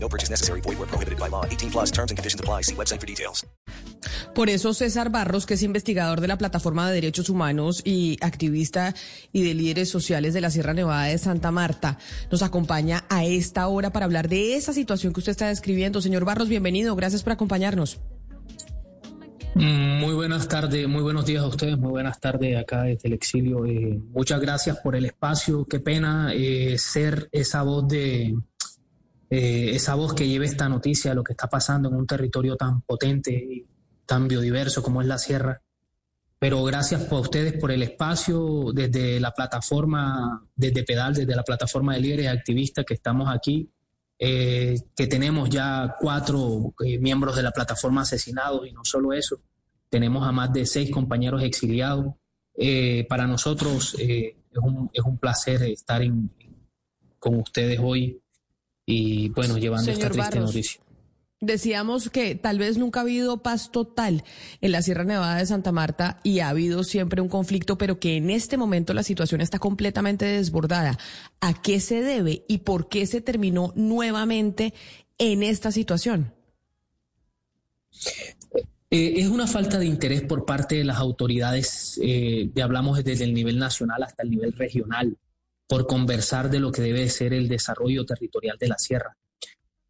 No purchase necessary. Void where prohibited by law. 18 plus terms and conditions apply. See website for details. Por eso César Barros, que es investigador de la Plataforma de Derechos Humanos y activista y de líderes sociales de la Sierra Nevada de Santa Marta, nos acompaña a esta hora para hablar de esa situación que usted está describiendo. Señor Barros, bienvenido. Gracias por acompañarnos. Muy buenas tardes, muy buenos días a ustedes, muy buenas tardes acá desde el exilio. Eh, muchas gracias por el espacio. Qué pena eh, ser esa voz de eh, esa voz que lleve esta noticia lo que está pasando en un territorio tan potente y tan biodiverso como es la sierra. Pero gracias por ustedes por el espacio desde la plataforma, desde Pedal, desde la plataforma de líderes activistas que estamos aquí, eh, que tenemos ya cuatro eh, miembros de la plataforma asesinados y no solo eso, tenemos a más de seis compañeros exiliados. para nosotros es un, es, un, placer estar con ustedes hoy y bueno, llevando esta triste noticia. Decíamos que tal vez nunca ha habido paz total en la Sierra Nevada de Santa Marta y ha habido siempre un conflicto, pero que en este momento la situación está completamente desbordada. ¿A qué se debe y por qué se terminó nuevamente en esta situación? Eh, es una falta de interés por parte de las autoridades, eh, hablamos desde el nivel nacional hasta el nivel regional por conversar de lo que debe ser el desarrollo territorial de la sierra.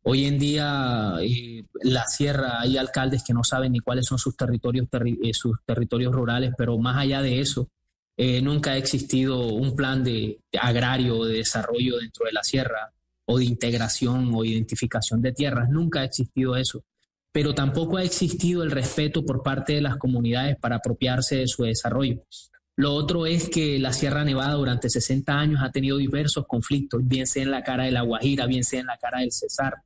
Hoy en día, eh, la sierra, hay alcaldes que no saben ni cuáles son sus territorios, eh, sus territorios rurales, pero más allá de eso, eh, nunca ha existido un plan de, de agrario de desarrollo dentro de la sierra o de integración o identificación de tierras. Nunca ha existido eso. Pero tampoco ha existido el respeto por parte de las comunidades para apropiarse de su desarrollo. Lo otro es que la Sierra Nevada durante 60 años ha tenido diversos conflictos, bien sea en la cara de la Guajira, bien sea en la cara del Cesar.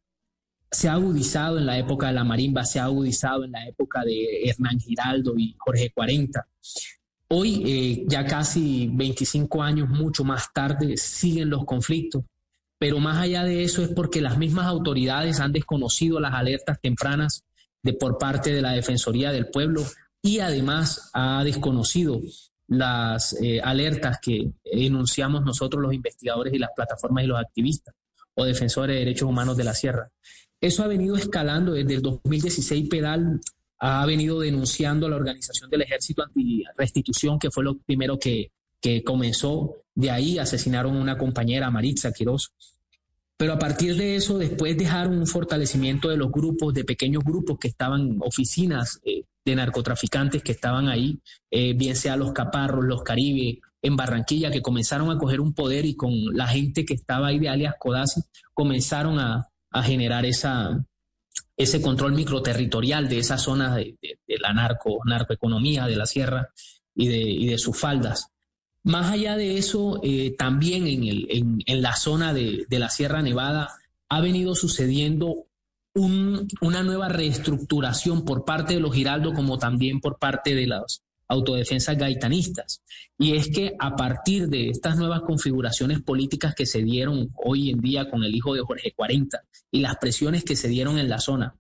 Se ha agudizado en la época de la marimba, se ha agudizado en la época de Hernán Giraldo y Jorge 40. Hoy, eh, ya casi 25 años, mucho más tarde, siguen los conflictos. Pero más allá de eso es porque las mismas autoridades han desconocido las alertas tempranas de, por parte de la Defensoría del Pueblo y además ha desconocido las eh, alertas que enunciamos nosotros los investigadores y las plataformas y los activistas o defensores de derechos humanos de la sierra. Eso ha venido escalando desde el 2016. Pedal ha venido denunciando a la Organización del Ejército Anti-Restitución, que fue lo primero que, que comenzó. De ahí asesinaron a una compañera, Maritza Quiroz. Pero a partir de eso, después dejaron un fortalecimiento de los grupos, de pequeños grupos que estaban, oficinas eh, de narcotraficantes que estaban ahí, eh, bien sea los Caparros, los Caribe, en Barranquilla, que comenzaron a coger un poder y con la gente que estaba ahí de alias Codazzi, comenzaron a, generar esa, ese control microterritorial de esas zonas de, la narco, narcoeconomía, de la sierra y de, y de sus faldas. Más allá de eso, eh, también en, el, en, en, la zona de, la Sierra Nevada ha venido sucediendo una nueva reestructuración por parte de los Giraldo como también por parte de las autodefensas gaitanistas. Y es que a partir de estas nuevas configuraciones políticas que se dieron hoy en día con el hijo de Jorge 40 y las presiones que se dieron en la zona,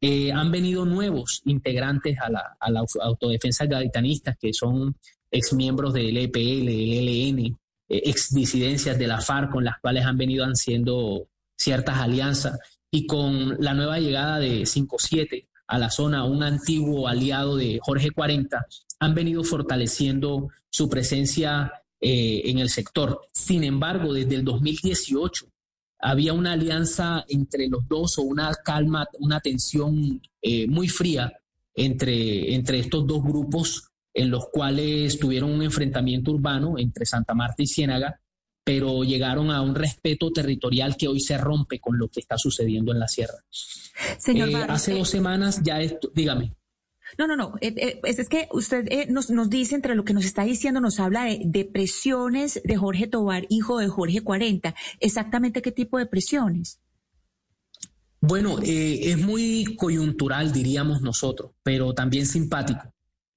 eh, han venido nuevos integrantes a la, a autodefensa gaitanistas que son exmiembros del EPL, del ELN, eh, ex disidencias de la FARC con las cuales han venido haciendo ciertas alianzas y con la nueva llegada de 5-7 a la zona, un antiguo aliado de Jorge 40, han venido fortaleciendo su presencia eh, en el sector. Sin embargo, desde el 2018 había una alianza entre los dos o una calma, una tensión eh, muy fría entre, entre estos dos grupos en los cuales tuvieron un enfrentamiento urbano entre Santa Marta y Ciénaga pero llegaron a un respeto territorial que hoy se rompe con lo que está sucediendo en la sierra. Señor eh, hace dos semanas ya esto, dígame. No, no, no. Eh, eh, es, que usted nos, nos, dice, entre lo que nos está diciendo, nos habla de, de, presiones de Jorge Tobar, hijo de Jorge 40. ¿Exactamente qué tipo de presiones? Bueno, eh, es muy coyuntural, diríamos nosotros, pero también simpático,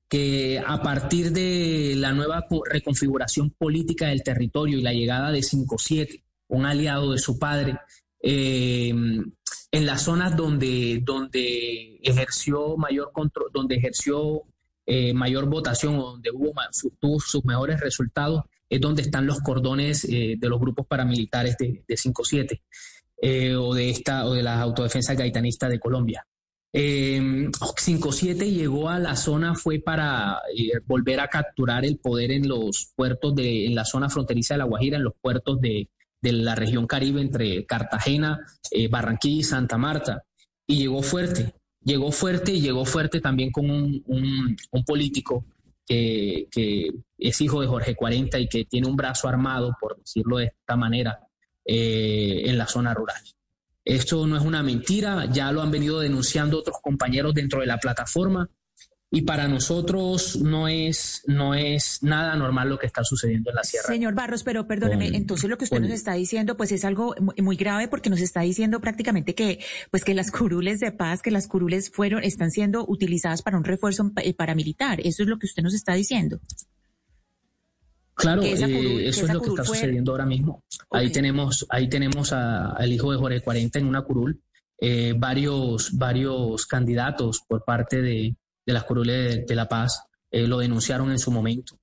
que a partir de la nueva reconfiguración política del territorio y la llegada de 5-7, un aliado de su padre, eh, en las zonas donde, donde ejerció mayor control, donde ejerció eh, mayor votación o donde hubo tuvo sus mejores resultados, es donde están los cordones de los grupos paramilitares de, de 5-7. Eh, o de esta o de las autodefensas gaitanistas de Colombia. Eh, 5-7 llegó a la zona fue para eh, volver a capturar el poder en los puertos de en la zona fronteriza de La Guajira, en los puertos de, la región Caribe entre Cartagena, eh, Barranquilla y Santa Marta. Y llegó fuerte, llegó fuerte y llegó fuerte también con un, un, político que, que, es hijo de Jorge 40 y que tiene un brazo armado, por decirlo de esta manera, eh, en la zona rural. Esto no es una mentira, ya lo han venido denunciando otros compañeros dentro de la plataforma y para nosotros no es, no es nada normal lo que está sucediendo en la sierra. Señor Barros, pero perdóneme, entonces lo que usted nos está diciendo pues es algo muy grave porque nos está diciendo prácticamente que pues que las curules de paz, que las curules fueron están siendo utilizadas para un refuerzo eh, paramilitar. Eso es lo que usted nos está diciendo. Claro, eh, eso es lo que está sucediendo ahora mismo. Ahí tenemos, ahí tenemos al hijo de Jorge 40 en una curul, eh, varios, varios candidatos por parte de, las curules de, La Paz eh, lo denunciaron en su momento.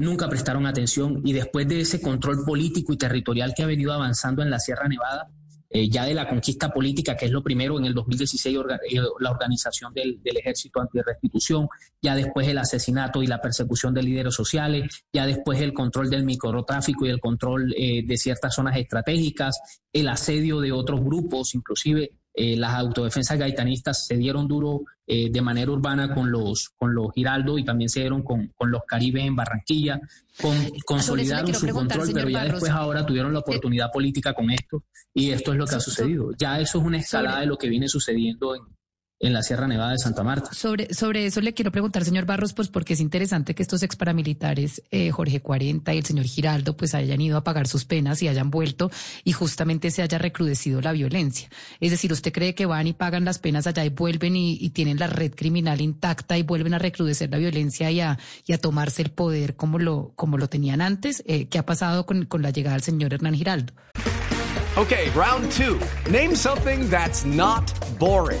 nunca prestaron atención y después de ese control político y territorial que ha venido avanzando en la Sierra Nevada, eh, ya de la conquista política, que es lo primero en el 2016, eh, la organización del, del ejército antirrestitución, ya después el asesinato y la persecución de líderes sociales, ya después el control del microtráfico y el control eh, de ciertas zonas estratégicas, el asedio de otros grupos, inclusive eh, las autodefensas gaitanistas se dieron duro eh, de manera urbana con los, con los Giraldo y también se dieron con, con los Caribes en Barranquilla, con, consolidaron su control, pero ya después ahora tuvieron la oportunidad política con esto y esto es lo que ha sucedido. Ya eso es una escalada de lo que viene sucediendo en, en la Sierra Nevada de Santa Marta. Sobre, sobre eso le quiero preguntar, señor Barros, pues porque es interesante que estos ex paramilitares, eh, Jorge 40 y el señor Giraldo, pues hayan ido a pagar sus penas y hayan vuelto y justamente se haya recrudecido la violencia. Es decir, ¿usted cree que van y pagan las penas allá y vuelven y, tienen la red criminal intacta y vuelven a recrudecer la violencia y a, y a tomarse el poder como lo, como lo tenían antes? Eh, ¿Qué ha pasado con, con la llegada del señor Hernán Giraldo? Ok, round two. Name something that's not boring.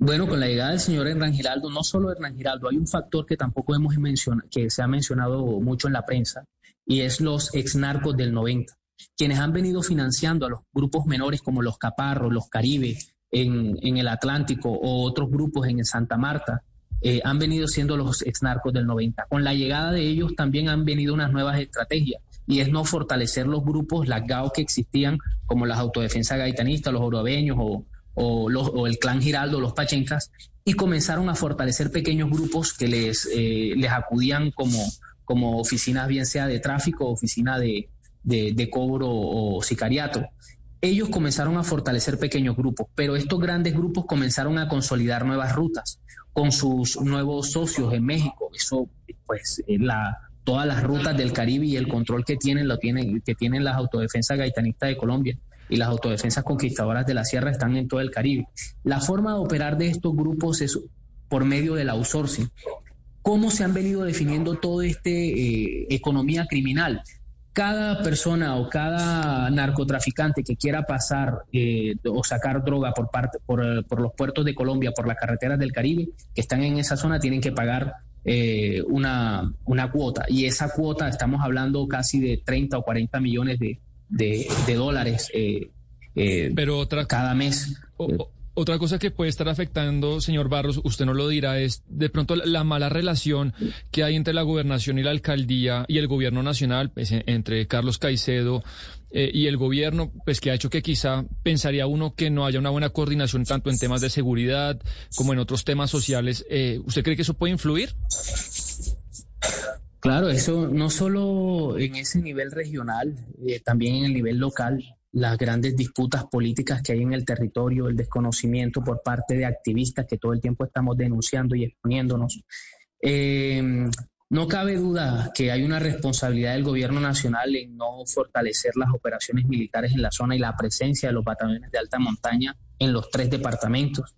Bueno, con la llegada del señor Hernán Giraldo, no solo Hernán Giraldo, hay un factor que tampoco hemos mencionado, que se ha mencionado mucho en la prensa, y es los ex narcos del 90, quienes han venido financiando a los grupos menores como los Caparros, los Caribe en, el Atlántico o otros grupos en Santa Marta, eh, han venido siendo los ex narcos del 90. Con la llegada de ellos también han venido unas nuevas estrategias y es no fortalecer los grupos, las GAO que existían, como las autodefensas gaitanistas, los orobeños o, o, el clan Giraldo, los Pachencas, y comenzaron a fortalecer pequeños grupos que les, eh, les acudían como, como oficinas, bien sea de tráfico, oficina de, de, cobro o sicariato. Ellos comenzaron a fortalecer pequeños grupos, pero estos grandes grupos comenzaron a consolidar nuevas rutas con sus nuevos socios en México. Eso, pues, la, todas las rutas del Caribe y el control que tienen lo tienen, que tienen las autodefensas gaitanistas de Colombia y las autodefensas conquistadoras de la sierra están en todo el Caribe. La forma de operar de estos grupos es por medio del outsourcing. ¿Cómo se han venido definiendo todo este eh, economía criminal? Cada persona o cada narcotraficante que quiera pasar eh, o sacar droga por, parte, por, los puertos de Colombia, por las carreteras del Caribe, que están en esa zona, tienen que pagar eh, una, una cuota. Y esa cuota, estamos hablando casi de 30 o 40 millones de, de, dólares eh, eh, Pero otra, cada mes. otra cosa que puede estar afectando, señor Barros, usted no lo dirá, es de pronto la mala relación que hay entre la gobernación y la alcaldía y el gobierno nacional, pues, entre Carlos Caicedo eh, y el gobierno, pues que ha hecho que quizá pensaría uno que no haya una buena coordinación tanto en temas de seguridad como en otros temas sociales. Eh, ¿Usted cree que eso puede influir? Claro, eso no solo en ese nivel regional, eh, también en el nivel local, las grandes disputas políticas que hay en el territorio, el desconocimiento por parte de activistas que todo el tiempo estamos denunciando y exponiéndonos. No cabe duda que hay una responsabilidad del gobierno nacional en no fortalecer las operaciones militares en la zona y la presencia de los batallones de alta montaña en los tres departamentos.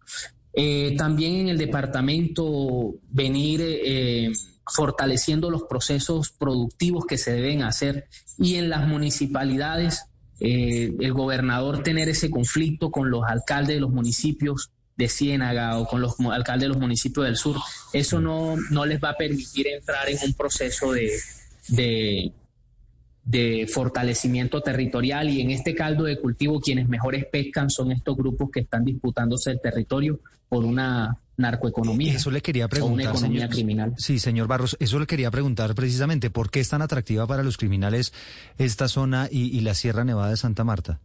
Eh, también en el departamento venir eh, fortaleciendo los procesos productivos que se deben hacer y en las municipalidades eh, el gobernador tener ese conflicto con los alcaldes de los municipios de Ciénaga o con los alcaldes de los municipios del sur, eso no, no les va a permitir entrar en un proceso de, de, de fortalecimiento territorial y en este caldo de cultivo quienes mejores pescan son estos grupos que están disputándose el territorio por una narcoeconomía. Eso le quería preguntar. una economía criminal. Sí, señor Barros, eso le quería preguntar precisamente. ¿Por qué es tan atractiva para los criminales esta zona y la Sierra Nevada de Santa Marta?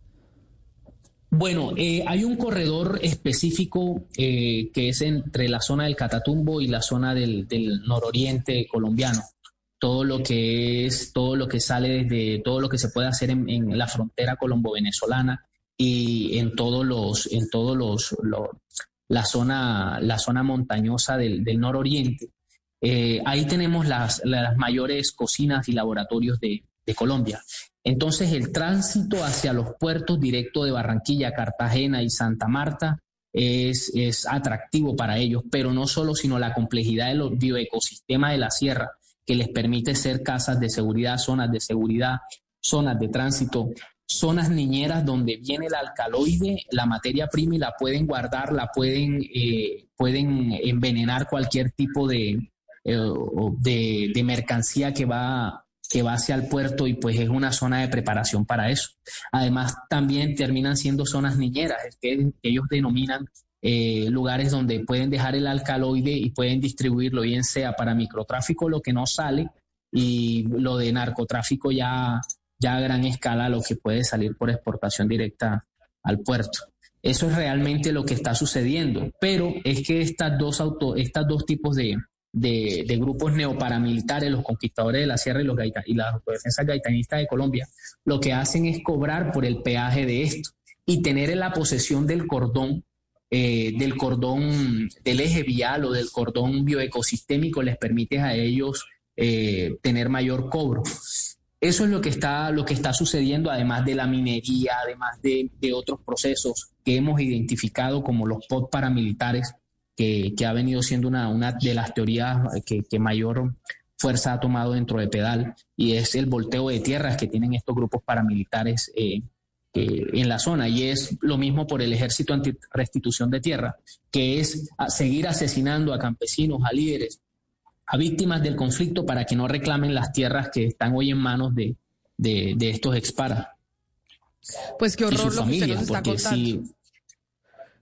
Bueno, eh, hay un corredor específico eh, que es entre la zona del Catatumbo y la zona del, nororiente colombiano. Todo lo que es, todo lo que sale desde, todo lo que se puede hacer en, la frontera colombo-venezolana y en todos los, en todos los, la zona, la zona montañosa del, nororiente. Eh, ahí tenemos las, las mayores cocinas y laboratorios de, de Colombia. Entonces el tránsito hacia los puertos directos de Barranquilla, Cartagena y Santa Marta es, es atractivo para ellos, pero no solo, sino la complejidad del bioecosistema de la sierra que les permite ser casas de seguridad, zonas de seguridad, zonas de tránsito, zonas niñeras donde viene el alcaloide, la materia prima y la pueden guardar, la pueden, eh, pueden envenenar cualquier tipo de, eh, de, de mercancía que va que va hacia el puerto y pues es una zona de preparación para eso. Además, también terminan siendo zonas niñeras, que ellos denominan eh, lugares donde pueden dejar el alcaloide y pueden distribuirlo, bien sea para microtráfico, lo que no sale, y lo de narcotráfico ya, ya a gran escala, lo que puede salir por exportación directa al puerto. Eso es realmente lo que está sucediendo, pero es que estas dos, auto, estas dos tipos de, de, grupos neoparamilitares, los conquistadores de la sierra y, los y las autodefensas gaitanistas de Colombia, lo que hacen es cobrar por el peaje de esto y tener en la posesión del cordón, eh, del cordón del eje vial o del cordón bioecosistémico les permite a ellos eh, tener mayor cobro. Eso es lo que está, lo que está sucediendo, además de la minería, además de, otros procesos que hemos identificado como los POT paramilitares que, ha venido siendo una, una de las teorías que, mayor fuerza ha tomado dentro de Pedal, y es el volteo de tierras que tienen estos grupos paramilitares eh, en la zona. Y es lo mismo por el ejército anti-restitución de tierra, que es seguir asesinando a campesinos, a líderes, a víctimas del conflicto para que no reclamen las tierras que están hoy en manos de, de, estos exparas. Pues qué horror lo que usted nos está contando.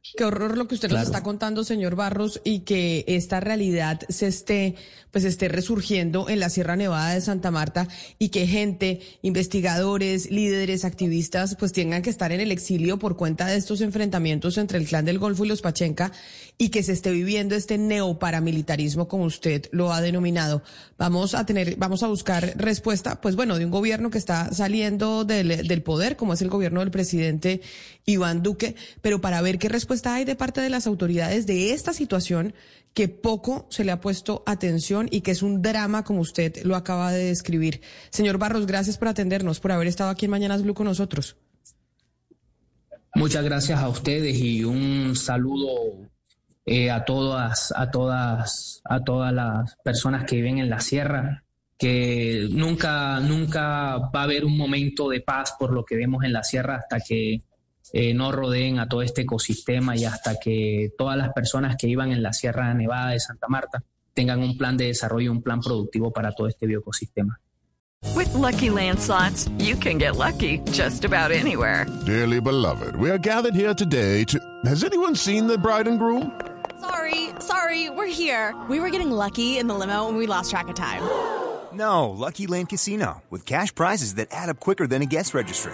Qué horror lo que usted nos está contando, señor Barros, y que esta realidad se esté, pues esté resurgiendo en la Sierra Nevada de Santa Marta y que gente, investigadores, líderes, activistas, pues tengan que estar en el exilio por cuenta de estos enfrentamientos entre el clan del Golfo y los Pachenca y que se esté viviendo este neoparamilitarismo como usted lo ha denominado. Vamos a tener, vamos a buscar respuesta, pues bueno, de un gobierno que está saliendo del, del poder, como es el gobierno del presidente Iván Duque, pero para ver qué respuesta hay de parte de las autoridades de esta situación que poco se le ha puesto atención y que es un drama como usted lo acaba de describir. Señor Barros, gracias por atendernos, por haber estado aquí en Mañanas Blue con nosotros. Muchas gracias a ustedes y un saludo eh, a todas, a todas, a todas las personas que viven en la sierra, que nunca, nunca va a haber un momento de paz por lo que vemos en la sierra hasta que eh, no rodeen a todo este ecosistema y hasta que todas las personas que iban en la Sierra Nevada de Santa Marta tengan un plan de desarrollo, un plan productivo para todo este bioecosistema. With lucky landslots, you can get lucky just about anywhere. Dearly beloved, we are gathered here today to. Has anyone seen the bride and groom? Sorry, sorry, we're here. We were getting lucky in the limo and we lost track of time. No, Lucky Land Casino, with cash prizes that add up quicker than a guest registry.